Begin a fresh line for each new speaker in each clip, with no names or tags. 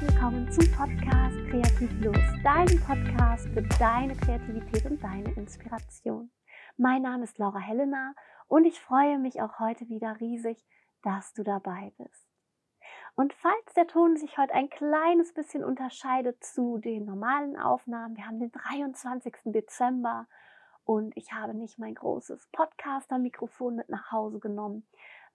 willkommen zum Podcast Kreativ Los, deinem Podcast für deine Kreativität und deine Inspiration. Mein Name ist Laura Helena und ich freue mich auch heute wieder riesig, dass du dabei bist. Und falls der Ton sich heute ein kleines bisschen unterscheidet zu den normalen Aufnahmen, wir haben den 23. Dezember und ich habe nicht mein großes Podcaster-Mikrofon mit nach Hause genommen,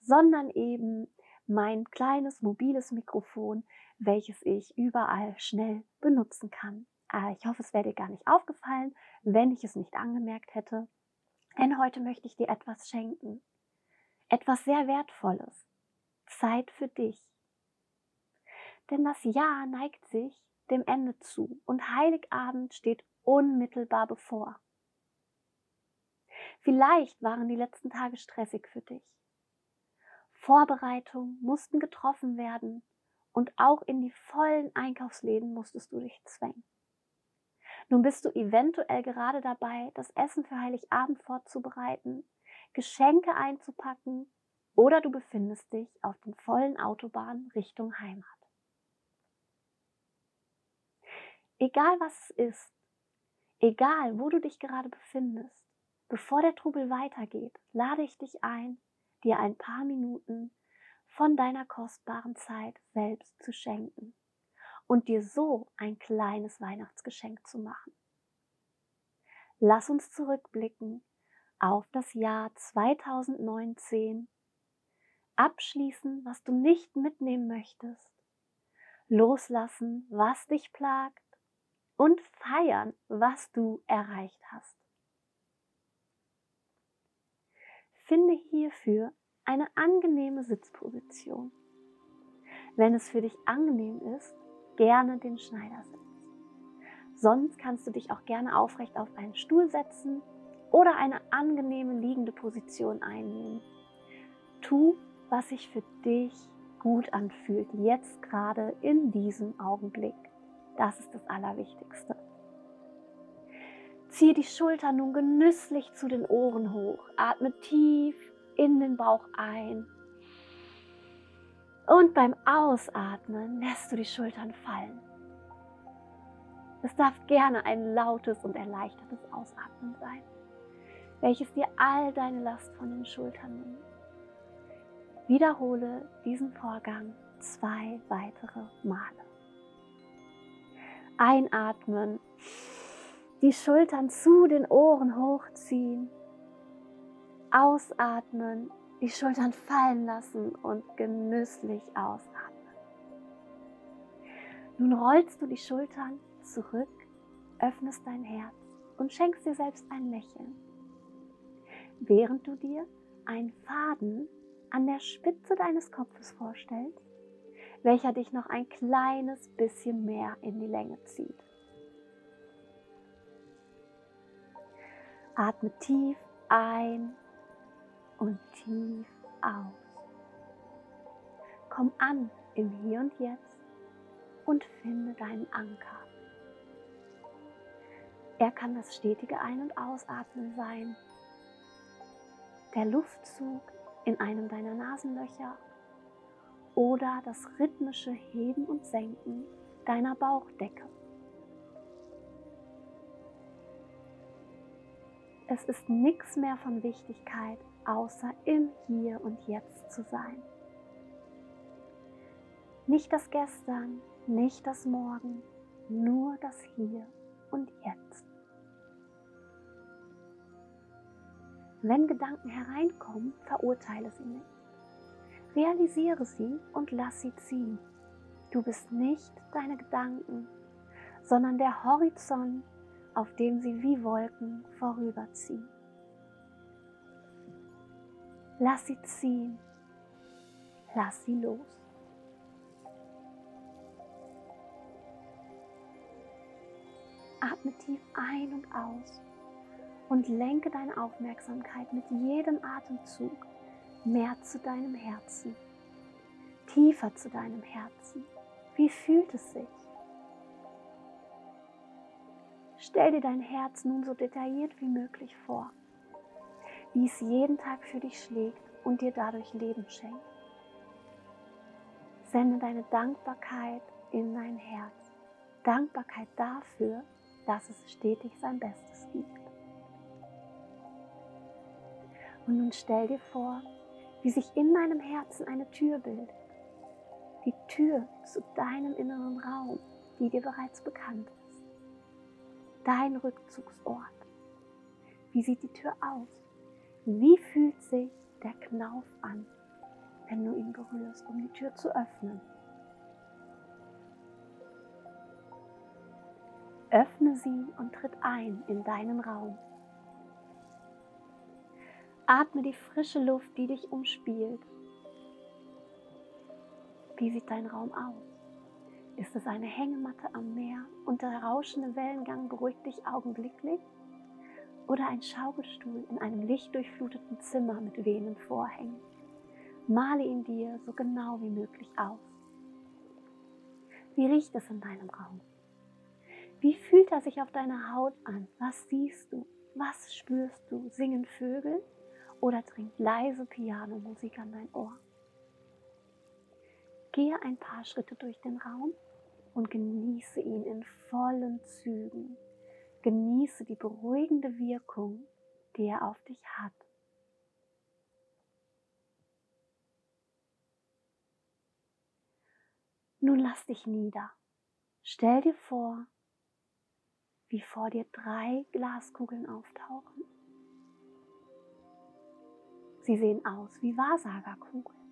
sondern eben mein kleines mobiles Mikrofon, welches ich überall schnell benutzen kann. Ah, ich hoffe, es wäre dir gar nicht aufgefallen, wenn ich es nicht angemerkt hätte. Denn heute möchte ich dir etwas schenken. Etwas sehr Wertvolles. Zeit für dich. Denn das Jahr neigt sich dem Ende zu und Heiligabend steht unmittelbar bevor. Vielleicht waren die letzten Tage stressig für dich. Vorbereitungen mussten getroffen werden und auch in die vollen Einkaufsläden musstest du dich zwängen. Nun bist du eventuell gerade dabei, das Essen für Heiligabend vorzubereiten, Geschenke einzupacken oder du befindest dich auf den vollen Autobahnen Richtung Heimat. Egal was es ist, egal wo du dich gerade befindest, bevor der Trubel weitergeht, lade ich dich ein, dir ein paar Minuten von deiner kostbaren Zeit selbst zu schenken und dir so ein kleines Weihnachtsgeschenk zu machen. Lass uns zurückblicken auf das Jahr 2019, abschließen, was du nicht mitnehmen möchtest, loslassen, was dich plagt und feiern, was du erreicht hast. Finde hierfür eine angenehme Sitzposition. Wenn es für dich angenehm ist, gerne den Schneidersitz. Sonst kannst du dich auch gerne aufrecht auf einen Stuhl setzen oder eine angenehme liegende Position einnehmen. Tu, was sich für dich gut anfühlt, jetzt gerade in diesem Augenblick. Das ist das Allerwichtigste. Ziehe die Schultern nun genüsslich zu den Ohren hoch. Atme tief in den Bauch ein. Und beim Ausatmen lässt du die Schultern fallen. Es darf gerne ein lautes und erleichtertes Ausatmen sein, welches dir all deine Last von den Schultern nimmt. Wiederhole diesen Vorgang zwei weitere Male. Einatmen die Schultern zu den Ohren hochziehen, ausatmen, die Schultern fallen lassen und genüsslich ausatmen. Nun rollst du die Schultern zurück, öffnest dein Herz und schenkst dir selbst ein Lächeln, während du dir einen Faden an der Spitze deines Kopfes vorstellst, welcher dich noch ein kleines bisschen mehr in die Länge zieht. Atme tief ein und tief aus. Komm an im Hier und Jetzt und finde deinen Anker. Er kann das stetige Ein- und Ausatmen sein, der Luftzug in einem deiner Nasenlöcher oder das rhythmische Heben und Senken deiner Bauchdecke. Es ist nichts mehr von Wichtigkeit, außer im Hier und Jetzt zu sein. Nicht das Gestern, nicht das Morgen, nur das Hier und Jetzt. Wenn Gedanken hereinkommen, verurteile sie nicht. Realisiere sie und lass sie ziehen. Du bist nicht deine Gedanken, sondern der Horizont, auf dem sie wie Wolken vorüberziehen. Lass sie ziehen, lass sie los. Atme tief ein und aus und lenke deine Aufmerksamkeit mit jedem Atemzug mehr zu deinem Herzen, tiefer zu deinem Herzen. Wie fühlt es sich? Stell dir dein Herz nun so detailliert wie möglich vor, wie es jeden Tag für dich schlägt und dir dadurch Leben schenkt. Sende deine Dankbarkeit in dein Herz. Dankbarkeit dafür, dass es stetig sein Bestes gibt. Und nun stell dir vor, wie sich in deinem Herzen eine Tür bildet. Die Tür zu deinem inneren Raum, die dir bereits bekannt ist. Dein Rückzugsort. Wie sieht die Tür aus? Wie fühlt sich der Knauf an, wenn du ihn berührst, um die Tür zu öffnen? Öffne sie und tritt ein in deinen Raum. Atme die frische Luft, die dich umspielt. Wie sieht dein Raum aus? Ist es eine Hängematte am Meer und der rauschende Wellengang beruhigt dich augenblicklich? Oder ein Schaukelstuhl in einem lichtdurchfluteten Zimmer mit wehenden Vorhängen? Male ihn dir so genau wie möglich aus. Wie riecht es in deinem Raum? Wie fühlt er sich auf deiner Haut an? Was siehst du? Was spürst du? Singen Vögel oder dringt leise Pianomusik an dein Ohr? Gehe ein paar Schritte durch den Raum und genieße ihn in vollen Zügen. Genieße die beruhigende Wirkung, die er auf dich hat. Nun lass dich nieder. Stell dir vor, wie vor dir drei Glaskugeln auftauchen. Sie sehen aus wie Wahrsagerkugeln.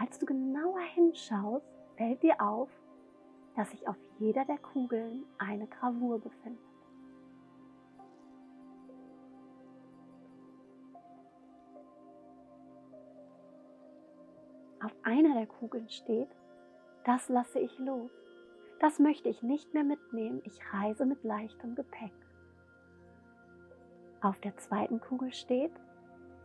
Als du genauer hinschaust, fällt dir auf, dass sich auf jeder der Kugeln eine Gravur befindet. Auf einer der Kugeln steht, das lasse ich los. Das möchte ich nicht mehr mitnehmen. Ich reise mit leichtem Gepäck. Auf der zweiten Kugel steht,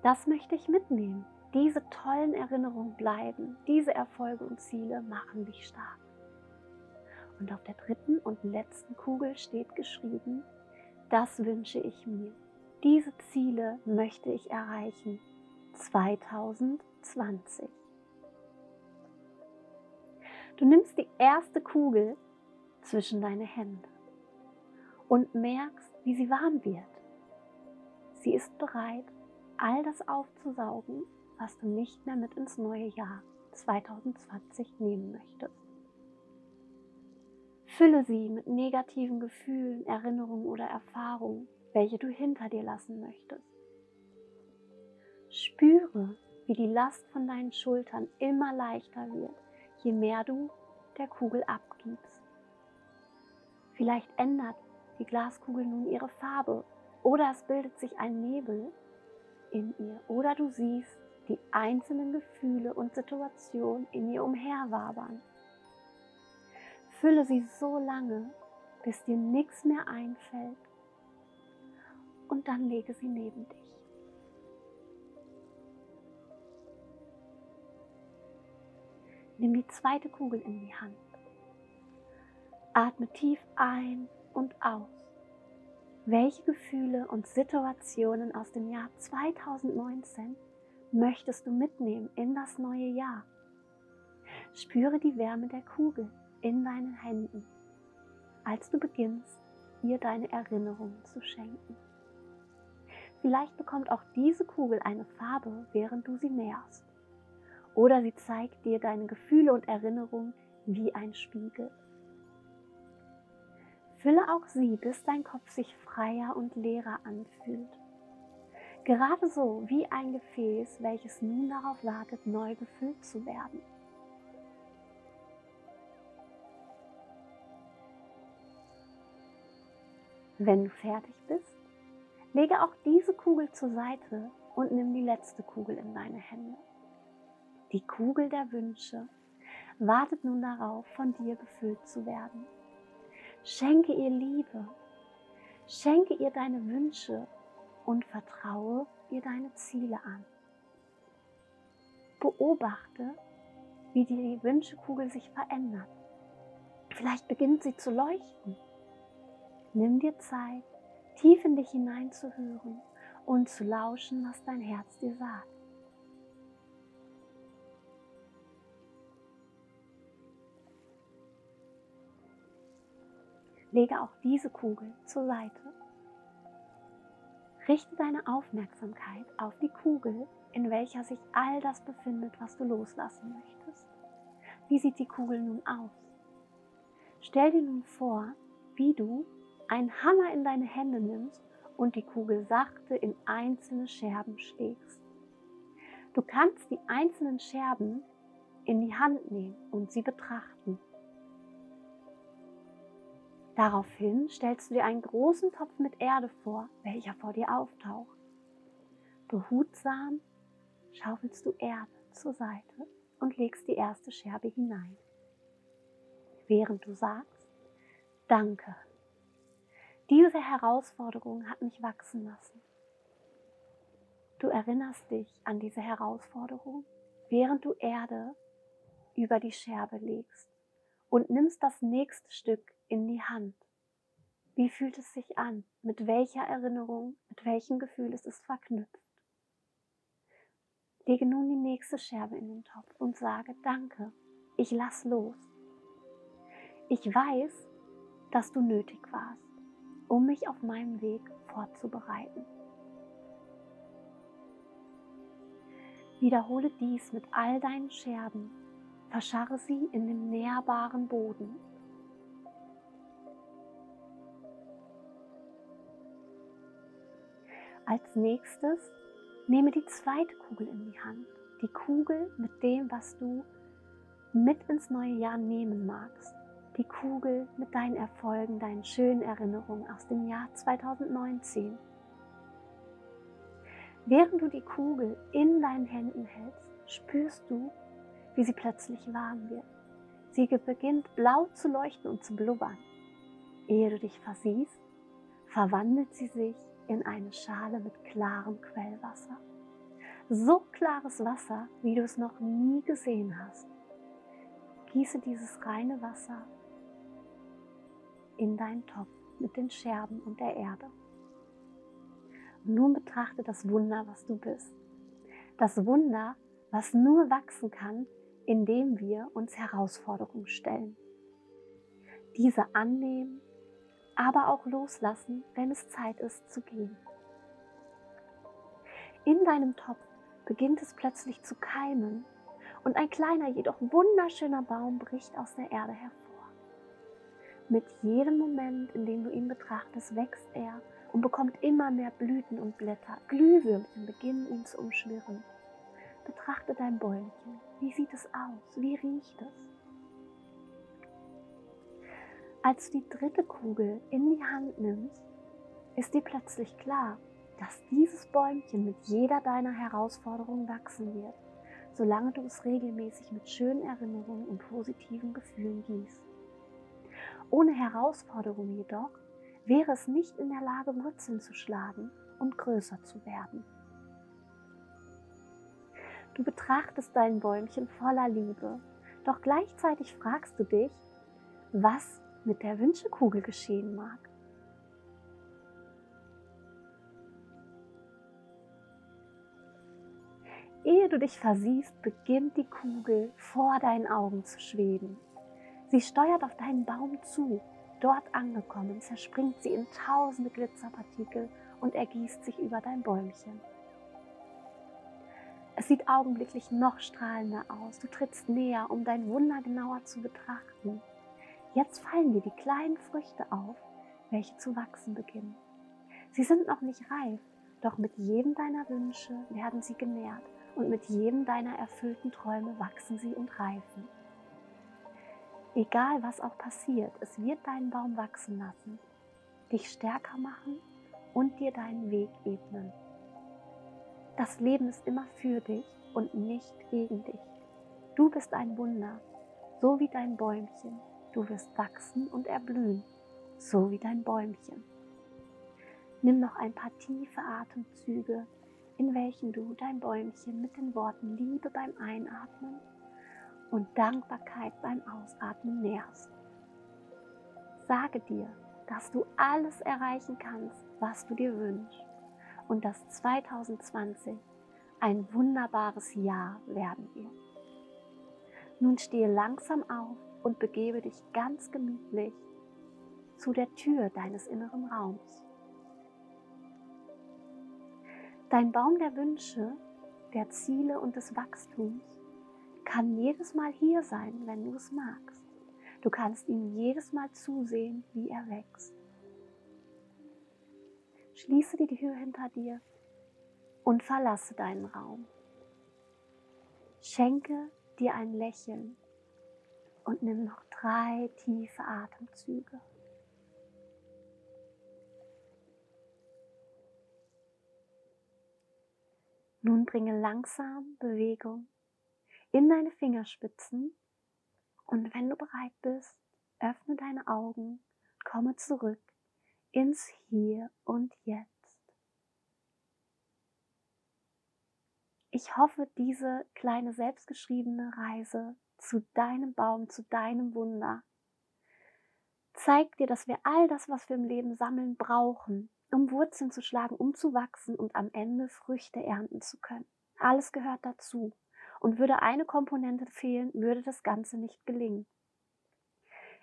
das möchte ich mitnehmen. Diese tollen Erinnerungen bleiben. Diese Erfolge und Ziele machen dich stark. Und auf der dritten und letzten Kugel steht geschrieben, das wünsche ich mir. Diese Ziele möchte ich erreichen. 2020. Du nimmst die erste Kugel zwischen deine Hände und merkst, wie sie warm wird. Sie ist bereit, all das aufzusaugen, was du nicht mehr mit ins neue Jahr 2020 nehmen möchtest. Fülle sie mit negativen Gefühlen, Erinnerungen oder Erfahrungen, welche du hinter dir lassen möchtest. Spüre, wie die Last von deinen Schultern immer leichter wird, je mehr du der Kugel abgibst. Vielleicht ändert die Glaskugel nun ihre Farbe oder es bildet sich ein Nebel in ihr oder du siehst die einzelnen Gefühle und Situationen in ihr umherwabern. Fülle sie so lange, bis dir nichts mehr einfällt und dann lege sie neben dich. Nimm die zweite Kugel in die Hand. Atme tief ein und aus. Welche Gefühle und Situationen aus dem Jahr 2019 möchtest du mitnehmen in das neue Jahr? Spüre die Wärme der Kugel in deinen Händen, als du beginnst, ihr deine Erinnerungen zu schenken. Vielleicht bekommt auch diese Kugel eine Farbe, während du sie näherst. Oder sie zeigt dir deine Gefühle und Erinnerungen wie ein Spiegel. Fülle auch sie, bis dein Kopf sich freier und leerer anfühlt. Gerade so wie ein Gefäß, welches nun darauf wartet, neu gefüllt zu werden. Wenn du fertig bist, lege auch diese Kugel zur Seite und nimm die letzte Kugel in deine Hände. Die Kugel der Wünsche wartet nun darauf, von dir befüllt zu werden. Schenke ihr Liebe. Schenke ihr deine Wünsche und vertraue dir deine Ziele an. Beobachte, wie die Wünschekugel sich verändert. Vielleicht beginnt sie zu leuchten. Nimm dir Zeit, tief in dich hineinzuhören und zu lauschen, was dein Herz dir sagt. Lege auch diese Kugel zur Seite Richte deine Aufmerksamkeit auf die Kugel, in welcher sich all das befindet, was du loslassen möchtest. Wie sieht die Kugel nun aus? Stell dir nun vor, wie du einen Hammer in deine Hände nimmst und die Kugel sachte in einzelne Scherben schlägst. Du kannst die einzelnen Scherben in die Hand nehmen und sie betrachten. Daraufhin stellst du dir einen großen Topf mit Erde vor, welcher vor dir auftaucht. Behutsam schaufelst du Erde zur Seite und legst die erste Scherbe hinein. Während du sagst, danke, diese Herausforderung hat mich wachsen lassen. Du erinnerst dich an diese Herausforderung, während du Erde über die Scherbe legst und nimmst das nächste Stück in die Hand. Wie fühlt es sich an? Mit welcher Erinnerung, mit welchem Gefühl ist es verknüpft? Lege nun die nächste Scherbe in den Topf und sage Danke, ich lass los. Ich weiß, dass du nötig warst um mich auf meinem Weg vorzubereiten. Wiederhole dies mit all deinen Scherben, verscharre sie in dem nährbaren Boden. Als nächstes nehme die zweite Kugel in die Hand, die Kugel mit dem, was du mit ins neue Jahr nehmen magst die Kugel mit deinen Erfolgen, deinen schönen Erinnerungen aus dem Jahr 2019. Während du die Kugel in deinen Händen hältst, spürst du, wie sie plötzlich warm wird. Sie beginnt blau zu leuchten und zu blubbern. Ehe du dich versiehst, verwandelt sie sich in eine Schale mit klarem Quellwasser. So klares Wasser, wie du es noch nie gesehen hast. Gieße dieses reine Wasser in deinen Topf mit den Scherben und der Erde. Nun betrachte das Wunder, was du bist. Das Wunder, was nur wachsen kann, indem wir uns Herausforderungen stellen. Diese annehmen, aber auch loslassen, wenn es Zeit ist zu gehen. In deinem Topf beginnt es plötzlich zu keimen und ein kleiner, jedoch wunderschöner Baum bricht aus der Erde hervor. Mit jedem Moment, in dem du ihn betrachtest, wächst er und bekommt immer mehr Blüten und Blätter. Glühwürmchen beginnen ihn zu umschwirren. Betrachte dein Bäumchen. Wie sieht es aus? Wie riecht es? Als du die dritte Kugel in die Hand nimmst, ist dir plötzlich klar, dass dieses Bäumchen mit jeder deiner Herausforderungen wachsen wird, solange du es regelmäßig mit schönen Erinnerungen und positiven Gefühlen gießt. Ohne Herausforderung jedoch wäre es nicht in der Lage, Wurzeln zu schlagen und größer zu werden. Du betrachtest dein Bäumchen voller Liebe, doch gleichzeitig fragst du dich, was mit der Wünschekugel geschehen mag. Ehe du dich versiehst, beginnt die Kugel vor deinen Augen zu schweben. Sie steuert auf deinen Baum zu. Dort angekommen, zerspringt sie in tausende Glitzerpartikel und ergießt sich über dein Bäumchen. Es sieht augenblicklich noch strahlender aus. Du trittst näher, um dein Wunder genauer zu betrachten. Jetzt fallen dir die kleinen Früchte auf, welche zu wachsen beginnen. Sie sind noch nicht reif, doch mit jedem deiner Wünsche werden sie genährt und mit jedem deiner erfüllten Träume wachsen sie und reifen. Egal was auch passiert, es wird deinen Baum wachsen lassen, dich stärker machen und dir deinen Weg ebnen. Das Leben ist immer für dich und nicht gegen dich. Du bist ein Wunder, so wie dein Bäumchen. Du wirst wachsen und erblühen, so wie dein Bäumchen. Nimm noch ein paar tiefe Atemzüge, in welchen du dein Bäumchen mit den Worten Liebe beim Einatmen und Dankbarkeit beim Ausatmen nährst. Sage dir, dass du alles erreichen kannst, was du dir wünschst und dass 2020 ein wunderbares Jahr werden wird. Nun stehe langsam auf und begebe dich ganz gemütlich zu der Tür deines inneren Raums. Dein Baum der Wünsche, der Ziele und des Wachstums kann jedes Mal hier sein, wenn du es magst. Du kannst ihm jedes Mal zusehen, wie er wächst. Schließe die Tür hinter dir und verlasse deinen Raum. Schenke dir ein Lächeln und nimm noch drei tiefe Atemzüge. Nun bringe langsam Bewegung in deine Fingerspitzen und wenn du bereit bist, öffne deine Augen, komme zurück ins Hier und Jetzt. Ich hoffe, diese kleine selbstgeschriebene Reise zu deinem Baum, zu deinem Wunder zeigt dir, dass wir all das, was wir im Leben sammeln, brauchen, um Wurzeln zu schlagen, um zu wachsen und am Ende Früchte ernten zu können. Alles gehört dazu. Und würde eine Komponente fehlen, würde das Ganze nicht gelingen.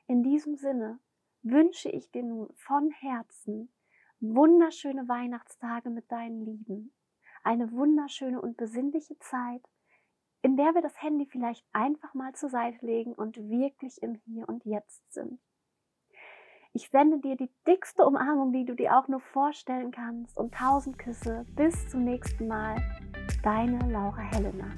In diesem Sinne wünsche ich dir nun von Herzen wunderschöne Weihnachtstage mit deinen Lieben, eine wunderschöne und besinnliche Zeit, in der wir das Handy vielleicht einfach mal zur Seite legen und wirklich im Hier und Jetzt sind. Ich sende dir die dickste Umarmung, die du dir auch nur vorstellen kannst und tausend Küsse. Bis zum nächsten Mal. Deine Laura Helena.